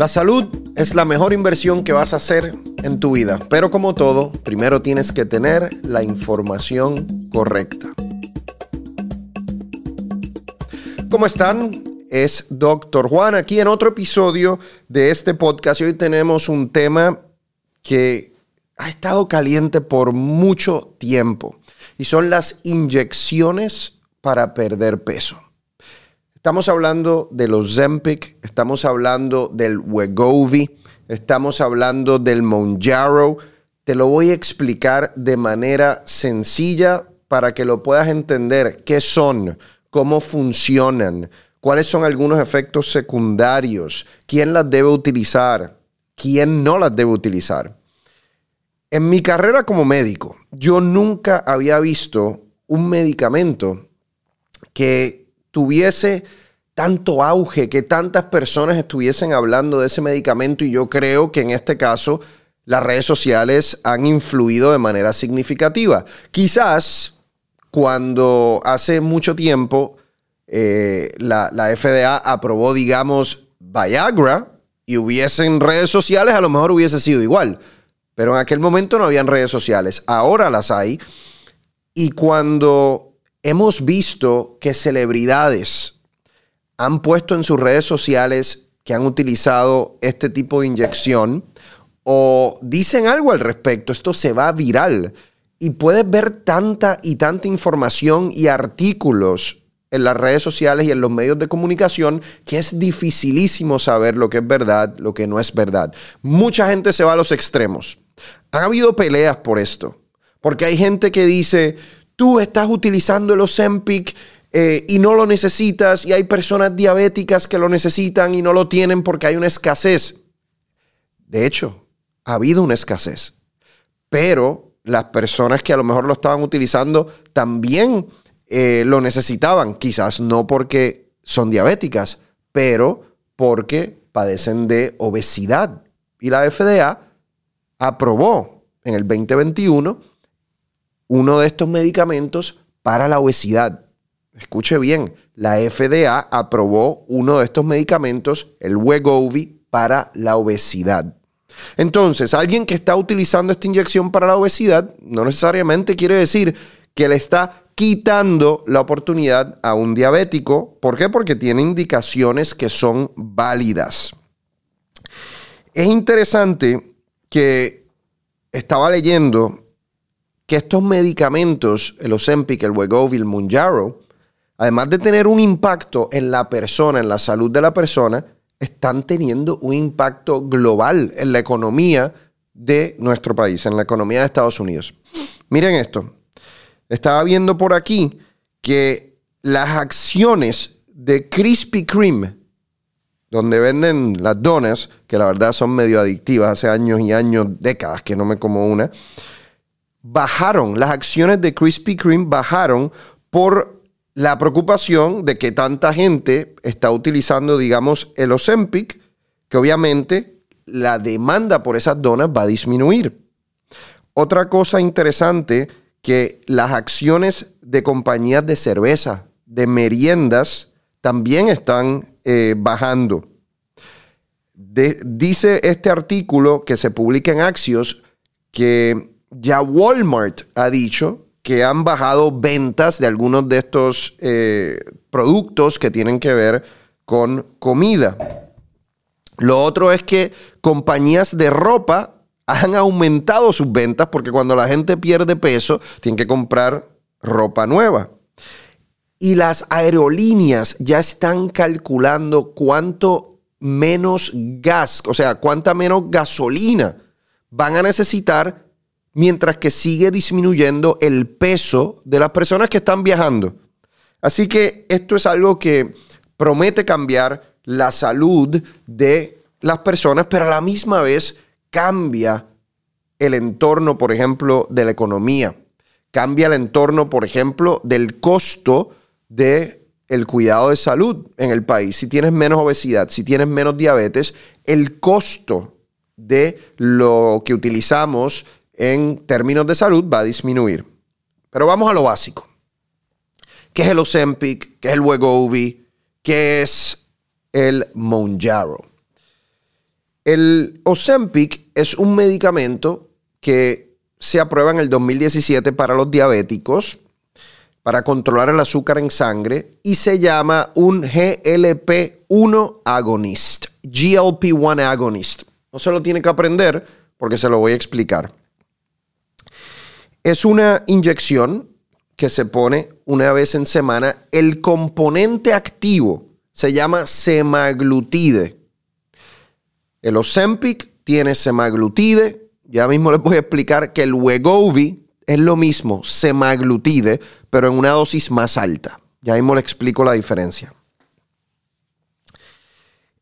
La salud es la mejor inversión que vas a hacer en tu vida, pero como todo, primero tienes que tener la información correcta. ¿Cómo están? Es Dr. Juan aquí en otro episodio de este podcast hoy tenemos un tema que ha estado caliente por mucho tiempo y son las inyecciones para perder peso. Estamos hablando de los Zempic, estamos hablando del Wegovy, estamos hablando del Monjaro. Te lo voy a explicar de manera sencilla para que lo puedas entender qué son, cómo funcionan, cuáles son algunos efectos secundarios, quién las debe utilizar, quién no las debe utilizar. En mi carrera como médico, yo nunca había visto un medicamento que tuviese tanto auge, que tantas personas estuviesen hablando de ese medicamento y yo creo que en este caso las redes sociales han influido de manera significativa. Quizás cuando hace mucho tiempo eh, la, la FDA aprobó, digamos, Viagra y hubiesen redes sociales, a lo mejor hubiese sido igual. Pero en aquel momento no habían redes sociales, ahora las hay. Y cuando hemos visto que celebridades han puesto en sus redes sociales que han utilizado este tipo de inyección o dicen algo al respecto, esto se va viral y puedes ver tanta y tanta información y artículos en las redes sociales y en los medios de comunicación que es dificilísimo saber lo que es verdad, lo que no es verdad. Mucha gente se va a los extremos. Han habido peleas por esto, porque hay gente que dice, tú estás utilizando el Ozempic eh, y no lo necesitas y hay personas diabéticas que lo necesitan y no lo tienen porque hay una escasez. De hecho, ha habido una escasez. Pero las personas que a lo mejor lo estaban utilizando también eh, lo necesitaban. Quizás no porque son diabéticas, pero porque padecen de obesidad. Y la FDA aprobó en el 2021 uno de estos medicamentos para la obesidad. Escuche bien, la FDA aprobó uno de estos medicamentos, el Wegovy, para la obesidad. Entonces, alguien que está utilizando esta inyección para la obesidad no necesariamente quiere decir que le está quitando la oportunidad a un diabético. ¿Por qué? Porque tiene indicaciones que son válidas. Es interesante que estaba leyendo que estos medicamentos, el Ozempic, el Wegovy, el Mounjaro, además de tener un impacto en la persona, en la salud de la persona, están teniendo un impacto global en la economía de nuestro país, en la economía de Estados Unidos. Miren esto. Estaba viendo por aquí que las acciones de Krispy Kreme, donde venden las donas, que la verdad son medio adictivas, hace años y años, décadas que no me como una, bajaron, las acciones de Krispy Kreme bajaron por la preocupación de que tanta gente está utilizando, digamos, el Ozempic, que obviamente la demanda por esas donas va a disminuir. Otra cosa interesante, que las acciones de compañías de cerveza, de meriendas, también están eh, bajando. dice este artículo que se publica en Axios que ya Walmart ha dicho que han bajado ventas de algunos de estos eh, productos que tienen que ver con comida. Lo otro es que compañías de ropa han aumentado sus ventas porque cuando la gente pierde peso, tienen que comprar ropa nueva. Y las aerolíneas ya están calculando cuánto menos gas, o sea, cuánta menos gasolina van a necesitar mientras que sigue disminuyendo el peso de las personas que están viajando. Así que esto es algo que promete cambiar la salud de las personas, pero a la misma vez cambia el entorno, por ejemplo, de la economía. Cambia el entorno, por ejemplo, del costo de el cuidado de salud en el país. Si tienes menos obesidad, si tienes menos diabetes, el costo de lo que utilizamos en términos de salud va a disminuir. Pero vamos a lo básico. ¿Qué es el Ozempic? ¿Qué es el Wegovy? ¿Qué es el Monjaro? El Ozempic es un medicamento que se aprueba en el 2017 para los diabéticos para controlar el azúcar en sangre y se llama un GLP-1 agonist, GLP-1 agonist. No se lo tiene que aprender porque se lo voy a explicar. Es una inyección que se pone una vez en semana. El componente activo se llama semaglutide. El Ozempic tiene semaglutide. Ya mismo les voy a explicar que el Wegovy es lo mismo, semaglutide, pero en una dosis más alta. Ya mismo le explico la diferencia.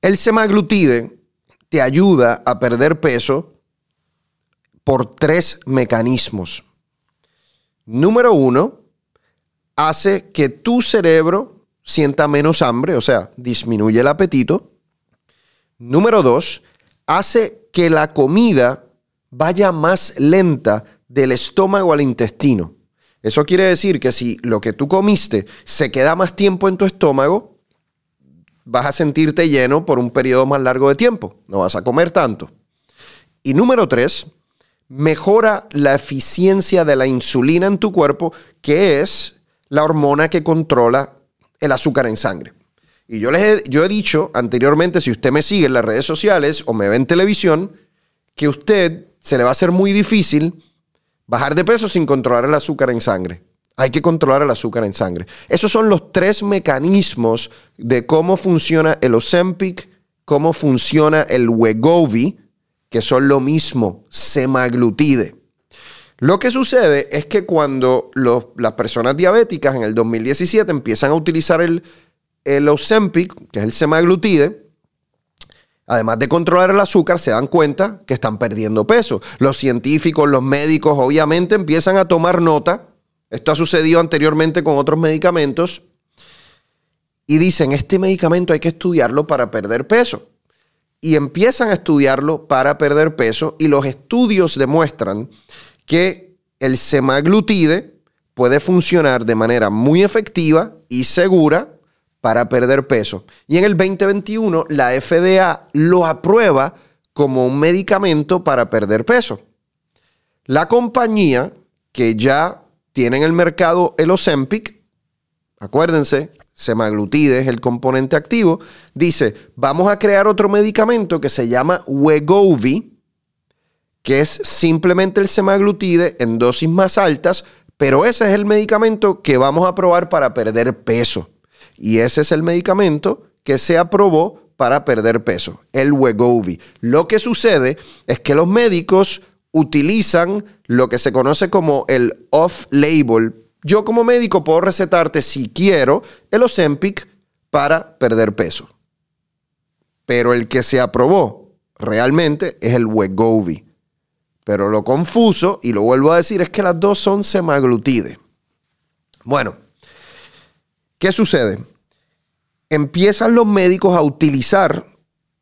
El semaglutide te ayuda a perder peso por tres mecanismos. Número uno, hace que tu cerebro sienta menos hambre, o sea, disminuye el apetito. Número dos, hace que la comida vaya más lenta del estómago al intestino. Eso quiere decir que si lo que tú comiste se queda más tiempo en tu estómago, vas a sentirte lleno por un periodo más largo de tiempo. No vas a comer tanto. Y número tres, mejora la eficiencia de la insulina en tu cuerpo, que es la hormona que controla el azúcar en sangre. Y yo les he, yo he dicho anteriormente, si usted me sigue en las redes sociales o me ve en televisión, que a usted se le va a hacer muy difícil bajar de peso sin controlar el azúcar en sangre. Hay que controlar el azúcar en sangre. Esos son los tres mecanismos de cómo funciona el Ozempic, cómo funciona el Wegovy, que son lo mismo, semaglutide. Lo que sucede es que cuando las personas diabéticas en el 2017 empiezan a utilizar el, el que es el semaglutide, además de controlar el azúcar, se dan cuenta que están perdiendo peso. Los científicos, los médicos, obviamente empiezan a tomar nota. Esto ha sucedido anteriormente con otros medicamentos. Y dicen, este medicamento hay que estudiarlo para perder peso. Y empiezan a estudiarlo para perder peso y los estudios demuestran que el semaglutide puede funcionar de manera muy efectiva y segura para perder peso. Y en el 2021 la FDA lo aprueba como un medicamento para perder peso. La compañía que ya tiene en el mercado el Ozempic, acuérdense, semaglutide es el componente activo, dice, vamos a crear otro medicamento que se llama Wegovy, que es simplemente el semaglutide en dosis más altas, pero ese es el medicamento que vamos a probar para perder peso. Y ese es el medicamento que se aprobó para perder peso, el Wegovy. Lo que sucede es que los médicos utilizan lo que se conoce como el off-label. Yo como médico puedo recetarte, si quiero, el Ozempic para perder peso. Pero el que se aprobó realmente es el Wegovy. Pero lo confuso, y lo vuelvo a decir, es que las dos son semaglutide. Bueno, ¿Qué sucede? Empiezan los médicos a utilizar,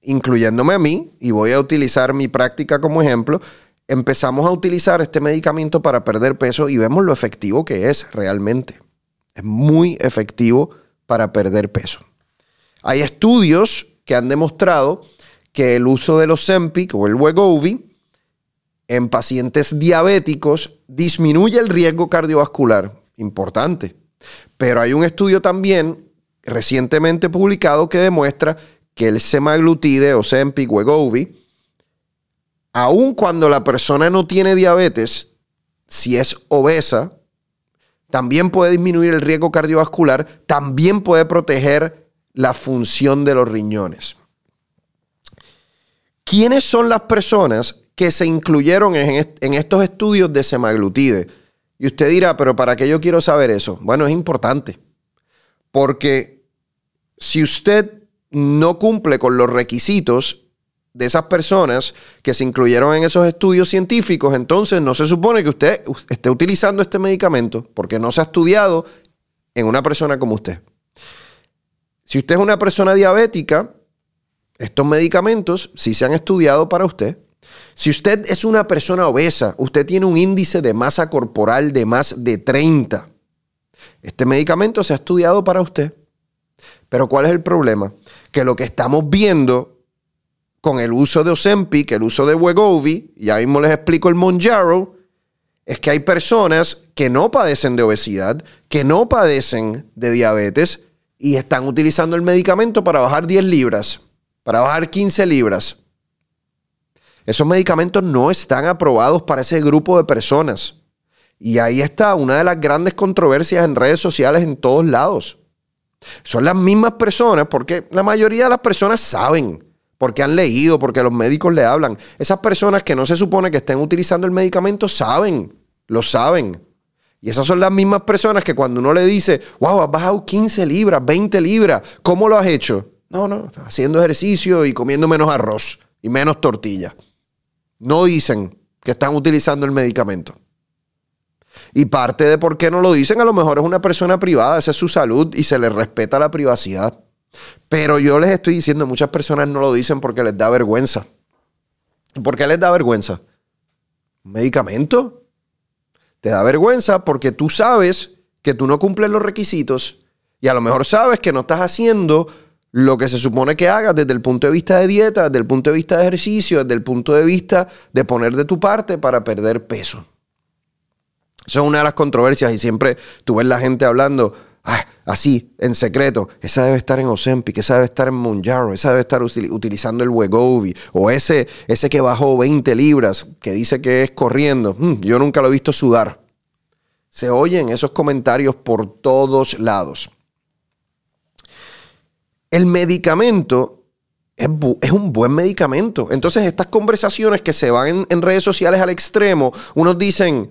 incluyéndome a mí, y voy a utilizar mi práctica como ejemplo, empezamos a utilizar este medicamento para perder peso y vemos lo efectivo que es realmente. Es muy efectivo para perder peso. Hay estudios que han demostrado que el uso de los Zempic o el Wegovy en pacientes diabéticos disminuye el riesgo cardiovascular. Importante. Pero hay un estudio también recientemente publicado que demuestra que el semaglutide o Zempic Wegovy, aun cuando la persona no tiene diabetes, si es obesa, también puede disminuir el riesgo cardiovascular, también puede proteger la función de los riñones. ¿Quiénes son las personas que se incluyeron en, estos estudios de semaglutide? Y usted dirá, pero ¿para qué yo quiero saber eso? Bueno, es importante. Porque si usted no cumple con los requisitos de esas personas que se incluyeron en esos estudios científicos, entonces no se supone que usted esté utilizando este medicamento porque no se ha estudiado en una persona como usted. Si usted es una persona diabética, estos medicamentos sí se han estudiado para usted. Si usted es una persona obesa, usted tiene un índice de masa corporal de más de 30. Este medicamento se ha estudiado para usted. Pero ¿cuál es el problema? Que lo que estamos viendo con el uso de Ozempic, el uso de Wegovy, y ahí mismo les explico el Monjaro, es que hay personas que no padecen de obesidad, que no padecen de diabetes y están utilizando el medicamento para bajar 10 libras, para bajar 15 libras. Esos medicamentos no están aprobados para ese grupo de personas. Y ahí está una de las grandes controversias en redes sociales en todos lados. Son las mismas personas, porque la mayoría de las personas saben, porque han leído, porque los médicos le hablan. Esas personas que no se supone que estén utilizando el medicamento saben, lo saben. Y esas son las mismas personas que cuando uno le dice, wow, has bajado 15 libras, 20 libras, ¿cómo lo has hecho? No, no, haciendo ejercicio y comiendo menos arroz y menos tortilla. No dicen que están utilizando el medicamento. Y parte de por qué no lo dicen, a lo mejor es una persona privada, esa es su salud y se les respeta la privacidad. Pero yo les estoy diciendo, muchas personas no lo dicen porque les da vergüenza. ¿Por qué les da vergüenza? ¿Un medicamento? Te da vergüenza porque tú sabes que tú no cumples los requisitos y a lo mejor sabes que no estás haciendo lo que se supone que hagas desde el punto de vista de dieta, desde el punto de vista de ejercicio, desde el punto de vista de poner de tu parte para perder peso. Eso es una de las controversias y siempre tú ves la gente hablando ah, así, en secreto. Esa debe estar en Ozempic, esa debe estar en Monjaro, esa debe estar utilizando el Wegovy o ese, ese que bajó 20 libras que dice que es corriendo. Mm, yo nunca lo he visto sudar. Se oyen esos comentarios por todos lados el medicamento es, un buen medicamento. Entonces, estas conversaciones que se van en, redes sociales al extremo, unos dicen,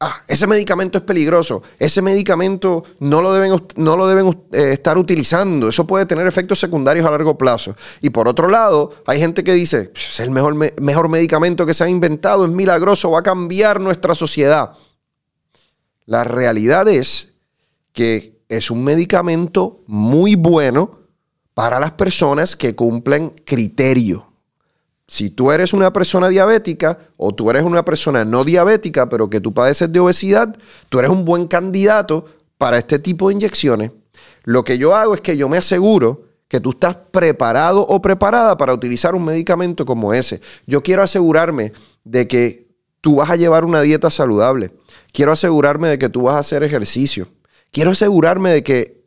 ah, ese medicamento es peligroso, ese medicamento no lo deben, no lo deben eh, estar utilizando, eso puede tener efectos secundarios a largo plazo. Y por otro lado, hay gente que dice, es el mejor, mejor medicamento que se ha inventado, es milagroso, va a cambiar nuestra sociedad. La realidad es que es un medicamento muy bueno, para las personas que cumplen criterio. Si tú eres una persona diabética o tú eres una persona no diabética, pero que tú padeces de obesidad, tú eres un buen candidato para este tipo de inyecciones. Lo que yo hago es que yo me aseguro que tú estás preparado o preparada para utilizar un medicamento como ese. Yo quiero asegurarme de que tú vas a llevar una dieta saludable. Quiero asegurarme de que tú vas a hacer ejercicio. Quiero asegurarme de que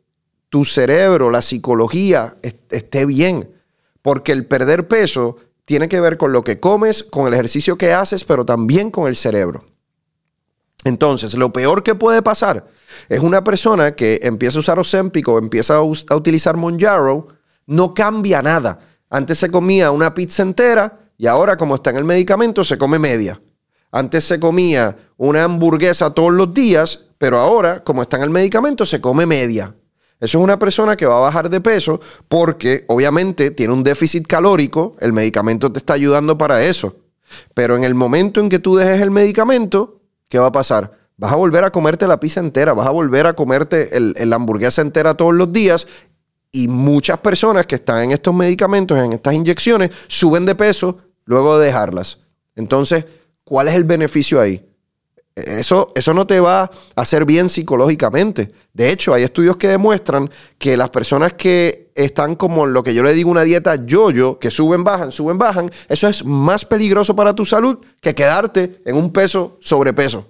tu cerebro, la psicología esté bien. Porque el perder peso tiene que ver con lo que comes, con el ejercicio que haces, pero también con el cerebro. Entonces, lo peor que puede pasar es una persona que empieza a usar Ozempic o empieza a, a utilizar Monjaro, no cambia nada. Antes se comía una pizza entera y ahora, como está en el medicamento, se come media. Antes se comía una hamburguesa todos los días, pero ahora, como está en el medicamento, se come media. Eso es una persona que va a bajar de peso porque obviamente tiene un déficit calórico, el medicamento te está ayudando para eso. Pero en el momento en que tú dejes el medicamento, ¿qué va a pasar? Vas a volver a comerte la pizza entera, vas a volver a comerte la hamburguesa entera todos los días y muchas personas que están en estos medicamentos, en estas inyecciones, suben de peso luego de dejarlas. Entonces, ¿cuál es el beneficio ahí? Eso, eso no te va a hacer bien psicológicamente. De hecho, hay estudios que demuestran que las personas que están como lo que yo le digo una dieta yo-yo, que suben, bajan, suben, bajan, eso es más peligroso para tu salud que quedarte en un peso sobrepeso.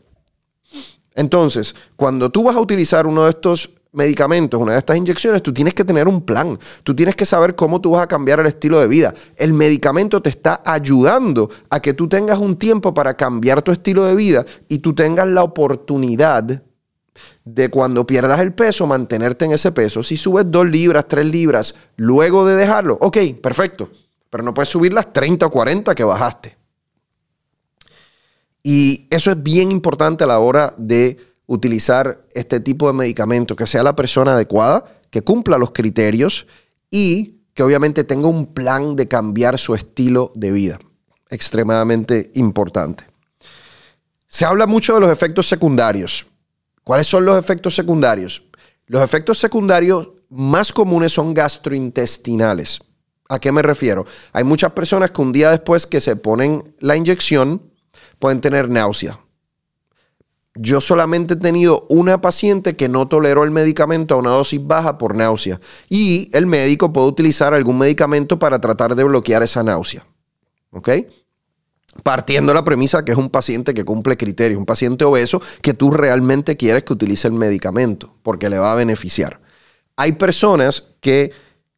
Entonces, cuando tú vas a utilizar uno de estos medicamentos, una de estas inyecciones, tú tienes que tener un plan. Tú tienes que saber cómo tú vas a cambiar el estilo de vida. El medicamento te está ayudando a que tú tengas un tiempo para cambiar tu estilo de vida y tú tengas la oportunidad de cuando pierdas el peso, mantenerte en ese peso. Si subes dos libras, tres libras, luego de dejarlo, ok, perfecto. Pero no puedes subir las 30 o 40 que bajaste. Y eso es bien importante a la hora de utilizar este tipo de medicamento, que sea la persona adecuada, que cumpla los criterios y que obviamente tenga un plan de cambiar su estilo de vida. Extremadamente importante. Se habla mucho de los efectos secundarios. ¿Cuáles son los efectos secundarios? Los efectos secundarios más comunes son gastrointestinales. ¿A qué me refiero? Hay muchas personas que un día después que se ponen la inyección pueden tener náusea, yo solamente he tenido una paciente que no toleró el medicamento a una dosis baja por náusea y el médico puede utilizar algún medicamento para tratar de bloquear esa náusea. ¿Ok? Partiendo de la premisa que es un paciente que cumple criterios, un paciente obeso que tú realmente quieres que utilice el medicamento porque le va a beneficiar. Hay personas que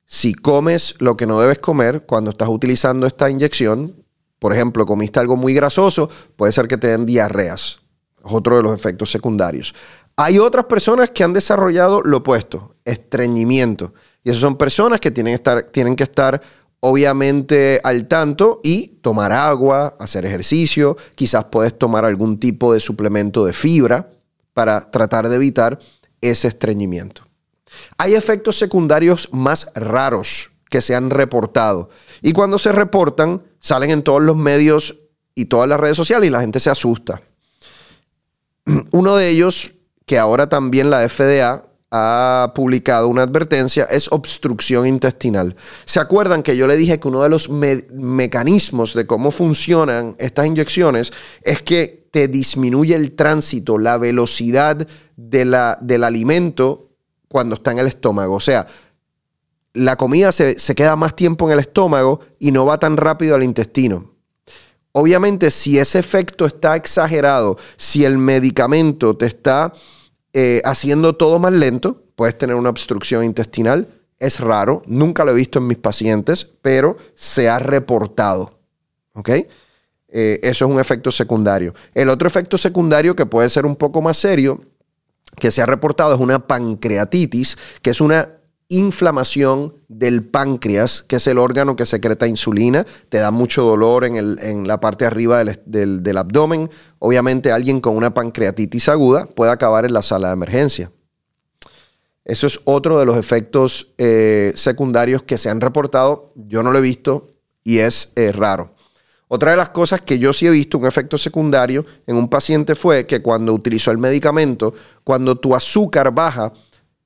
si comes lo que no debes comer cuando estás utilizando esta inyección, por ejemplo, comiste algo muy grasoso, puede ser que te den diarreas. Es otro de los efectos secundarios. Hay otras personas que han desarrollado lo opuesto, estreñimiento. Y esas son personas que tienen, estar, tienen que estar obviamente al tanto y tomar agua, hacer ejercicio, quizás puedes tomar algún tipo de suplemento de fibra para tratar de evitar ese estreñimiento. Hay efectos secundarios más raros que se han reportado y cuando se reportan salen en todos los medios y todas las redes sociales y la gente se asusta. Uno de ellos, que ahora también la FDA ha publicado una advertencia es obstrucción intestinal. ¿Se acuerdan que yo le dije que uno de los mecanismos de cómo funcionan estas inyecciones es que te disminuye el tránsito, la velocidad de la, del alimento cuando está en el estómago? O sea, la comida se, se queda más tiempo en el estómago y no va tan rápido al intestino. Obviamente, si ese efecto está exagerado, si el medicamento te está eh, haciendo todo más lento, puedes tener una obstrucción intestinal. Es raro, nunca lo he visto en mis pacientes, pero se ha reportado. ¿Ok? Eh, eso es un efecto secundario. El otro efecto secundario que puede ser un poco más serio, que se ha reportado, es una pancreatitis, que es una inflamación del páncreas, que es el órgano que secreta insulina, te da mucho dolor en, la parte arriba del, abdomen. Obviamente alguien con una pancreatitis aguda puede acabar en la sala de emergencia. Eso es otro de los efectos eh, secundarios que se han reportado. Yo no lo he visto y es eh, raro. Otra de las cosas que yo sí he visto un efecto secundario en un paciente fue que cuando utilizó el medicamento, cuando tu azúcar baja,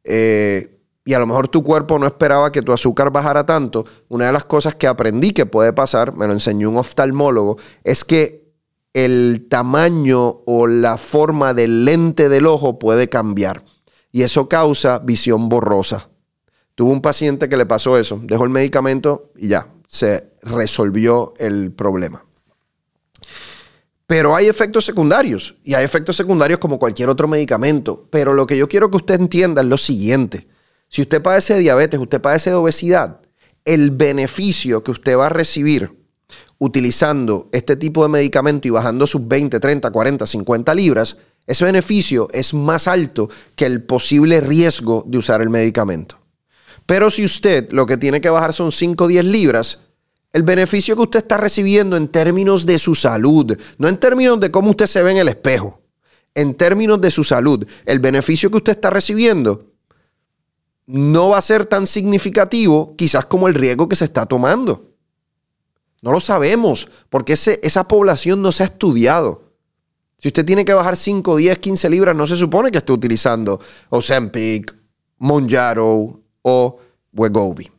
eh, y a lo mejor tu cuerpo no esperaba que tu azúcar bajara tanto, una de las cosas que aprendí que puede pasar, me lo enseñó un oftalmólogo, es que el tamaño o la forma del lente del ojo puede cambiar. Y eso causa visión borrosa. Tuve un paciente que le pasó eso, dejó el medicamento y ya, se resolvió el problema. Pero hay efectos secundarios y hay efectos secundarios como cualquier otro medicamento. Pero lo que yo quiero que usted entienda es lo siguiente. Si usted padece de diabetes, usted padece de obesidad, el beneficio que usted va a recibir utilizando este tipo de medicamento y bajando sus 20, 30, 40, 50 libras, ese beneficio es más alto que el posible riesgo de usar el medicamento. Pero si usted lo que tiene que bajar son 5 o 10 libras, el beneficio que usted está recibiendo en términos de su salud, no en términos de cómo usted se ve en el espejo, en términos de su salud, el beneficio que usted está recibiendo no va a ser tan significativo quizás como el riesgo que se está tomando. No lo sabemos porque esa población no se ha estudiado. Si usted tiene que bajar 5, 10, 15 libras, no se supone que esté utilizando Ozempic, Monjaro o Wegovy.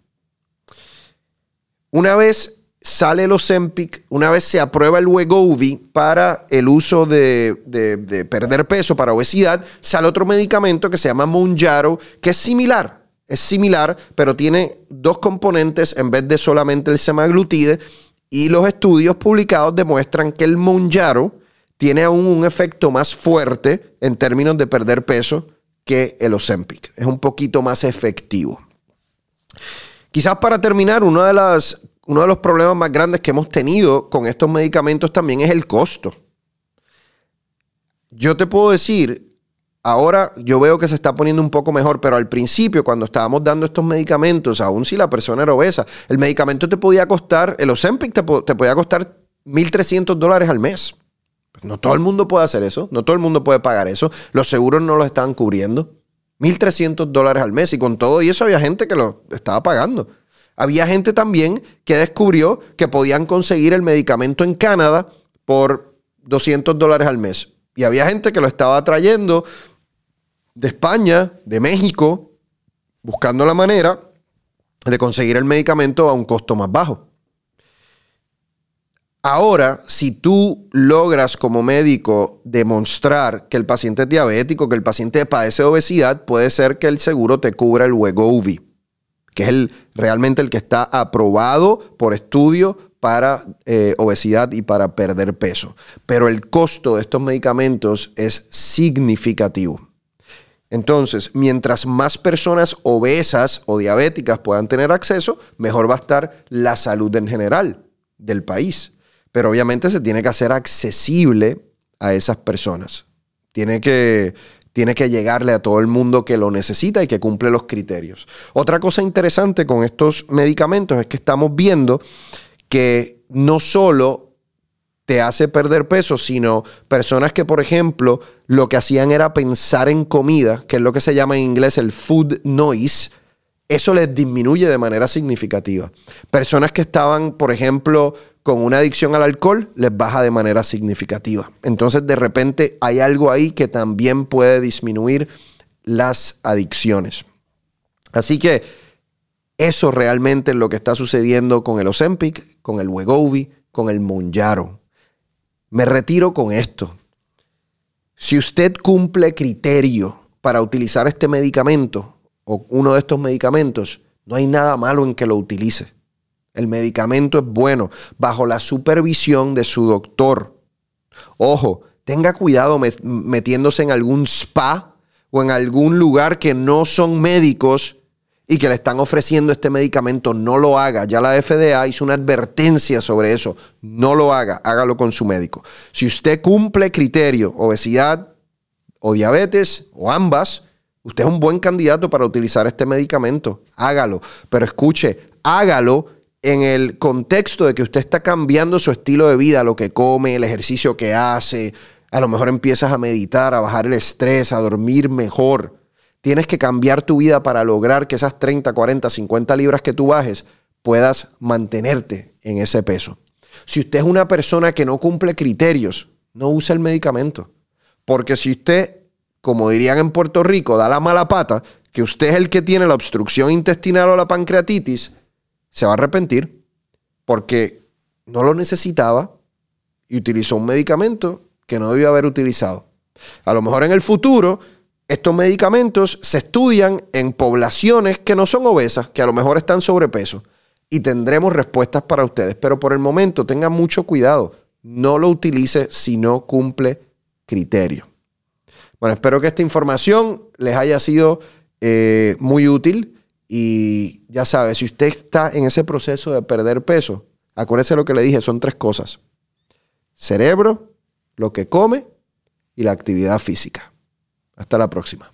Una vez sale el Ozempic, una vez se aprueba el Wegovy para el uso de, de perder peso, para obesidad, sale otro medicamento que se llama Monjaro, que es similar es similar, pero tiene dos componentes en vez de solamente el semaglutide. Y los estudios publicados demuestran que el Monjaro tiene aún un efecto más fuerte en términos de perder peso que el Ozempic. Es un poquito más efectivo. Quizás para terminar, de, las, uno de los problemas más grandes que hemos tenido con estos medicamentos también es el costo. Yo te puedo decir Ahora yo veo que se está poniendo un poco mejor, pero al principio, cuando estábamos dando estos medicamentos, aún si la persona era obesa, el medicamento te podía costar, el Ozempic te, podía costar 1.300 dólares al mes. Pues no todo el mundo puede hacer eso, no todo el mundo puede pagar eso. Los seguros no los estaban cubriendo. 1.300 dólares al mes y con todo y eso había gente que lo estaba pagando. Había gente también que descubrió que podían conseguir el medicamento en Canadá por 200 dólares al mes. Y había gente que lo estaba trayendo de España, de México, buscando la manera de conseguir el medicamento a un costo más bajo. Ahora, si tú logras como médico demostrar que el paciente es diabético, que el paciente padece de obesidad, puede ser que el seguro te cubra el Wegovy, que es el, realmente el que está aprobado por estudio para eh, obesidad y para perder peso. Pero el costo de estos medicamentos es significativo. Entonces, mientras más personas obesas o diabéticas puedan tener acceso, mejor va a estar la salud en general del país. Pero obviamente se tiene que hacer accesible a esas personas. Tiene que, tiene que llegarle a todo el mundo que lo necesita y que cumple los criterios. Otra cosa interesante con estos medicamentos es que estamos viendo que no solo te hace perder peso, sino personas que, por ejemplo, lo que hacían era pensar en comida, que es lo que se llama en inglés el food noise, eso les disminuye de manera significativa. Personas que estaban, por ejemplo, con una adicción al alcohol, les baja de manera significativa. Entonces, de repente, hay algo ahí que también puede disminuir las adicciones. Así que eso realmente es lo que está sucediendo con el Ozempic, con el Wegovy, con el Monjaro. Me retiro con esto. Si usted cumple criterio para utilizar este medicamento o uno de estos medicamentos, no hay nada malo en que lo utilice. El medicamento es bueno bajo la supervisión de su doctor. Ojo, tenga cuidado metiéndose en algún spa o en algún lugar que no son médicos y que le están ofreciendo este medicamento, no lo haga. Ya la FDA hizo una advertencia sobre eso. No lo haga, hágalo con su médico. Si usted cumple criterio, obesidad o diabetes o ambas, usted es un buen candidato para utilizar este medicamento. Hágalo. Pero escuche, hágalo en el contexto de que usted está cambiando su estilo de vida, lo que come, el ejercicio que hace. A lo mejor empiezas a meditar, a bajar el estrés, a dormir mejor. Tienes que cambiar tu vida para lograr que esas 30, 40, 50 libras que tú bajes puedas mantenerte en ese peso. Si usted es una persona que no cumple criterios, no use el medicamento. Porque si usted, como dirían en Puerto Rico, da la mala pata, que usted es el que tiene la obstrucción intestinal o la pancreatitis, se va a arrepentir porque no lo necesitaba y utilizó un medicamento que no debió haber utilizado. A lo mejor en el futuro estos medicamentos se estudian en poblaciones que no son obesas, que a lo mejor están sobrepeso, y tendremos respuestas para ustedes. Pero por el momento tengan mucho cuidado. No lo utilice si no cumple criterio. Bueno, espero que esta información les haya sido eh, muy útil. Y ya sabe, si usted está en ese proceso de perder peso, acuérdese lo que le dije, son tres cosas. Cerebro, lo que come y la actividad física. Hasta la próxima.